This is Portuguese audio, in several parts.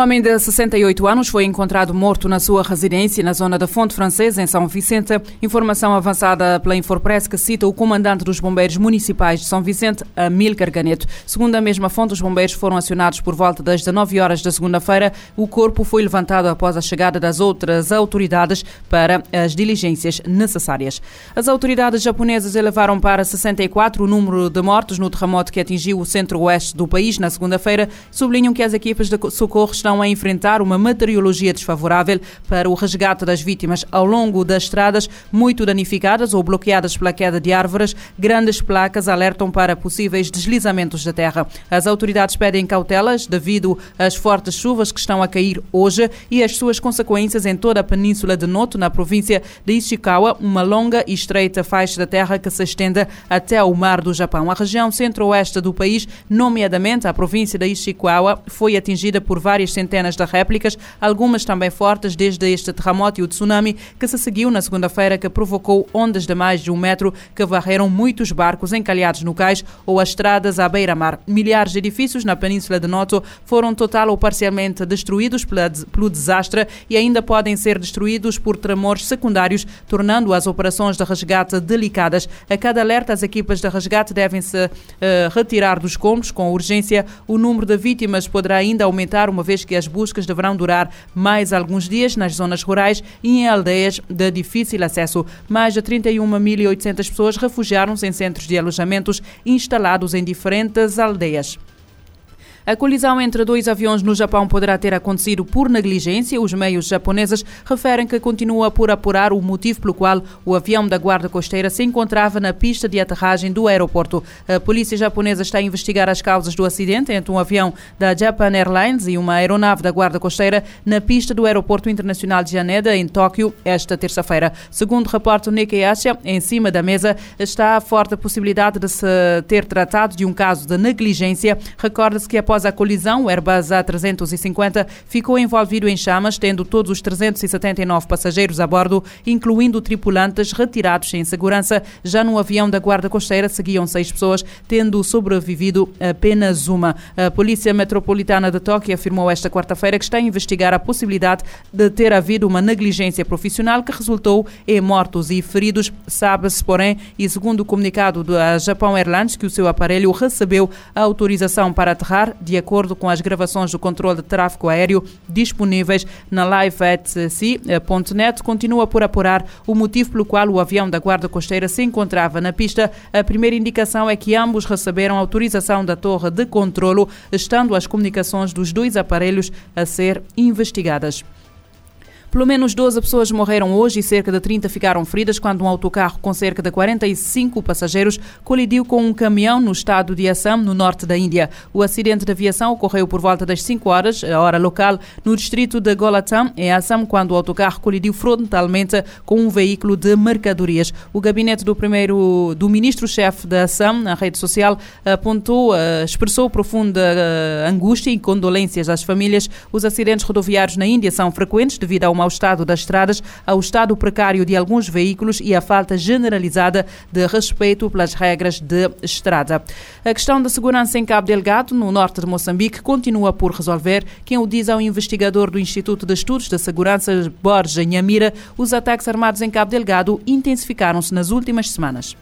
homem de 68 anos foi encontrado morto na sua residência na zona da Fonte Francesa, em São Vicente. Informação avançada pela Infopress que cita o comandante dos bombeiros municipais de São Vicente, Amílcar Ganeto. Segundo a mesma fonte, os bombeiros foram acionados por volta das 19 horas da segunda-feira. O corpo foi levantado após a chegada das outras autoridades para as diligências necessárias. As autoridades japonesas elevaram para 64 o número de mortos no terremoto que atingiu o centro-oeste do país na segunda-feira. Sublinham que as equipas de socorro estão a enfrentar uma meteorologia desfavorável para o resgate das vítimas ao longo das estradas muito danificadas ou bloqueadas pela queda de árvores. Grandes placas alertam para possíveis deslizamentos da terra. As autoridades pedem cautelas devido às fortes chuvas que estão a cair hoje e as suas consequências em toda a península de Noto, na província de Ishikawa, uma longa e estreita faixa da terra que se estende até o mar do Japão. A região centro-oeste do país, nomeadamente a província de Ishikawa, foi atingida por várias centenas de réplicas, algumas também fortes, desde este terremoto e o tsunami que se seguiu na segunda-feira, que provocou ondas de mais de um metro que varreram muitos barcos encalhados no cais ou as estradas à beira-mar. Milhares de edifícios na Península de Noto foram total ou parcialmente destruídos pelo desastre e ainda podem ser destruídos por tremores secundários, tornando as operações de resgate delicadas. A cada alerta, as equipas de resgate devem se uh, retirar dos escombros com urgência. O número de vítimas poderá ainda aumentar, uma vez vez que as buscas deverão durar mais alguns dias nas zonas rurais e em aldeias de difícil acesso. Mais de 31.800 pessoas refugiaram-se em centros de alojamentos instalados em diferentes aldeias. A colisão entre dois aviões no Japão poderá ter acontecido por negligência. Os meios japoneses referem que continua por apurar o motivo pelo qual o avião da Guarda Costeira se encontrava na pista de aterragem do aeroporto. A polícia japonesa está a investigar as causas do acidente entre um avião da Japan Airlines e uma aeronave da Guarda Costeira na pista do Aeroporto Internacional de Haneda, em Tóquio, esta terça-feira. Segundo o Nikkei Asia, em cima da mesa está a forte possibilidade de se ter tratado de um caso de negligência. Recorda-se que após Após a colisão, o Airbus A350 ficou envolvido em chamas, tendo todos os 379 passageiros a bordo, incluindo tripulantes retirados em segurança. Já no avião da Guarda Costeira seguiam seis pessoas, tendo sobrevivido apenas uma. A Polícia Metropolitana de Tóquio afirmou esta quarta-feira que está a investigar a possibilidade de ter havido uma negligência profissional que resultou em mortos e feridos. Sabe-se, porém, e segundo o comunicado da Japão Airlines, que o seu aparelho recebeu a autorização para aterrar de acordo com as gravações do controle de tráfego aéreo disponíveis na liveatc.net, continua por apurar o motivo pelo qual o avião da Guarda Costeira se encontrava na pista. A primeira indicação é que ambos receberam autorização da torre de controlo, estando as comunicações dos dois aparelhos a ser investigadas. Pelo menos 12 pessoas morreram hoje e cerca de 30 ficaram feridas quando um autocarro com cerca de 45 passageiros colidiu com um caminhão no estado de Assam, no norte da Índia. O acidente de aviação ocorreu por volta das 5 horas, a hora local, no distrito de Golatam, em Assam, quando o autocarro colidiu frontalmente com um veículo de mercadorias. O gabinete do primeiro do ministro-chefe da Assam, na rede social, apontou, eh, expressou profunda eh, angústia e condolências às famílias. Os acidentes rodoviários na Índia são frequentes devido ao mau estado das estradas, ao estado precário de alguns veículos e à falta generalizada de respeito pelas regras de estrada. A questão da segurança em Cabo Delgado, no norte de Moçambique, continua por resolver. Quem o diz ao investigador do Instituto de Estudos da Segurança, Borja Nhamira, os ataques armados em Cabo Delgado intensificaram-se nas últimas semanas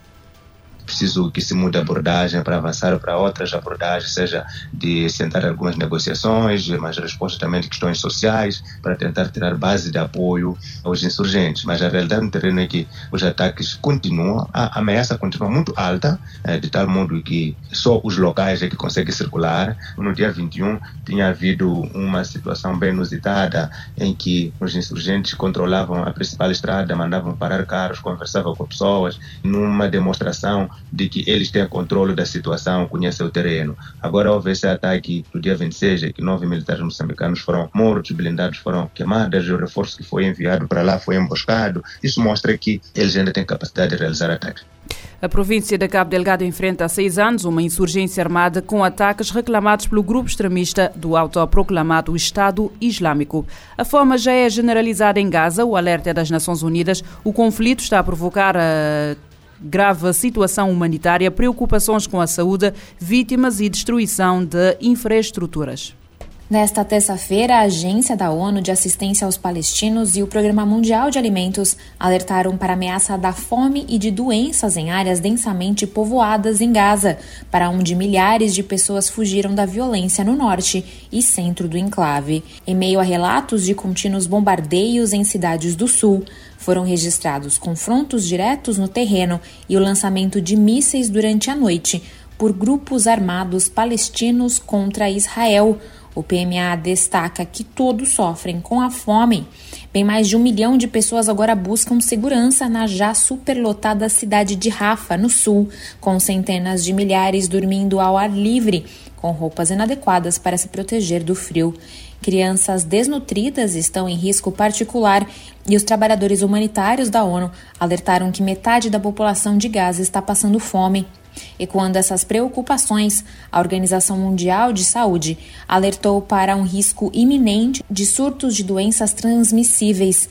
preciso que se mude a abordagem para avançar para outras abordagens, seja de sentar algumas negociações, mas resposta também de questões sociais, para tentar tirar base de apoio aos insurgentes. Mas a realidade no terreno é que os ataques continuam, a ameaça continua muito alta, eh, de tal modo que só os locais é que conseguem circular. No dia 21 tinha havido uma situação bem inusitada em que os insurgentes controlavam a principal estrada, mandavam parar carros, conversavam com pessoas, numa demonstração de que eles têm controle da situação, conhecem o terreno. Agora houve esse ataque do dia 26, que nove militares moçambicanos foram mortos, blindados foram queimados, o reforço que foi enviado para lá foi emboscado. Isso mostra que eles ainda têm capacidade de realizar ataques. A província de Cabo Delgado enfrenta há seis anos uma insurgência armada com ataques reclamados pelo grupo extremista do autoproclamado Estado Islâmico. A fome já é generalizada em Gaza, o alerta é das Nações Unidas. O conflito está a provocar a grave situação humanitária, preocupações com a saúde, vítimas e destruição de infraestruturas. Nesta terça-feira, a Agência da ONU de Assistência aos Palestinos e o Programa Mundial de Alimentos alertaram para a ameaça da fome e de doenças em áreas densamente povoadas em Gaza, para onde milhares de pessoas fugiram da violência no norte e centro do enclave. Em meio a relatos de contínuos bombardeios em cidades do sul, foram registrados confrontos diretos no terreno e o lançamento de mísseis durante a noite por grupos armados palestinos contra Israel o PMA destaca que todos sofrem com a fome. Bem mais de um milhão de pessoas agora buscam segurança na já superlotada cidade de Rafa, no sul, com centenas de milhares dormindo ao ar livre, com roupas inadequadas para se proteger do frio. Crianças desnutridas estão em risco particular e os trabalhadores humanitários da ONU alertaram que metade da população de Gaza está passando fome. Ecoando essas preocupações, a Organização Mundial de Saúde alertou para um risco iminente de surtos de doenças transmissíveis.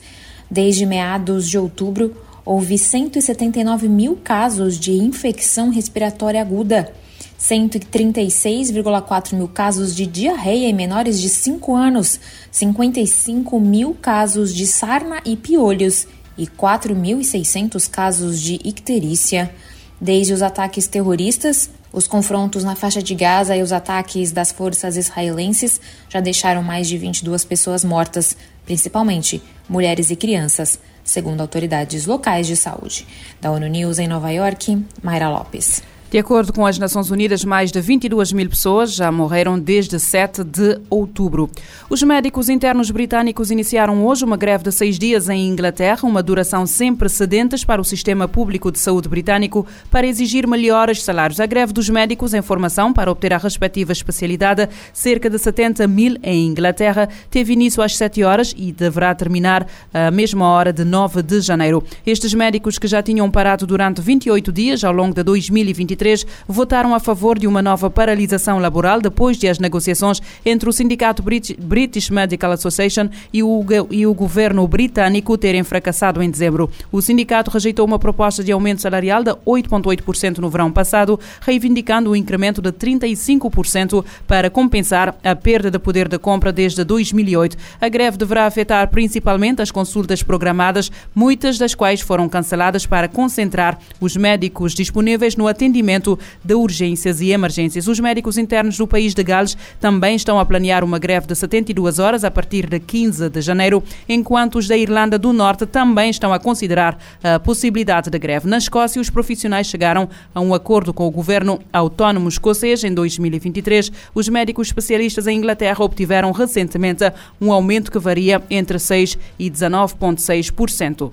Desde meados de outubro, houve 179 mil casos de infecção respiratória aguda. 136,4 mil casos de diarreia em menores de 5 anos, 55 mil casos de sarna e piolhos e 4.600 casos de icterícia. Desde os ataques terroristas, os confrontos na faixa de Gaza e os ataques das forças israelenses já deixaram mais de 22 pessoas mortas, principalmente mulheres e crianças, segundo autoridades locais de saúde. Da ONU News em Nova York, Mayra Lopes. De acordo com as Nações Unidas, mais de 22 mil pessoas já morreram desde 7 de outubro. Os médicos internos britânicos iniciaram hoje uma greve de seis dias em Inglaterra, uma duração sem precedentes para o sistema público de saúde britânico, para exigir melhores salários. A greve dos médicos em formação para obter a respectiva especialidade, cerca de 70 mil em Inglaterra, teve início às 7 horas e deverá terminar à mesma hora de 9 de janeiro. Estes médicos que já tinham parado durante 28 dias ao longo de 2023 2023 votaram a favor de uma nova paralisação laboral depois de as negociações entre o Sindicato British Medical Association e o, e o governo britânico terem fracassado em dezembro. O sindicato rejeitou uma proposta de aumento salarial de 8,8% no verão passado, reivindicando um incremento de 35% para compensar a perda de poder de compra desde 2008. A greve deverá afetar principalmente as consultas programadas, muitas das quais foram canceladas para concentrar os médicos disponíveis no atendimento atendimento de urgências e emergências. Os médicos internos do país de Gales também estão a planear uma greve de 72 horas a partir de 15 de janeiro, enquanto os da Irlanda do Norte também estão a considerar a possibilidade de greve. Na Escócia, os profissionais chegaram a um acordo com o governo autónomo escocês em 2023. Os médicos especialistas em Inglaterra obtiveram recentemente um aumento que varia entre 6 e 19,6%.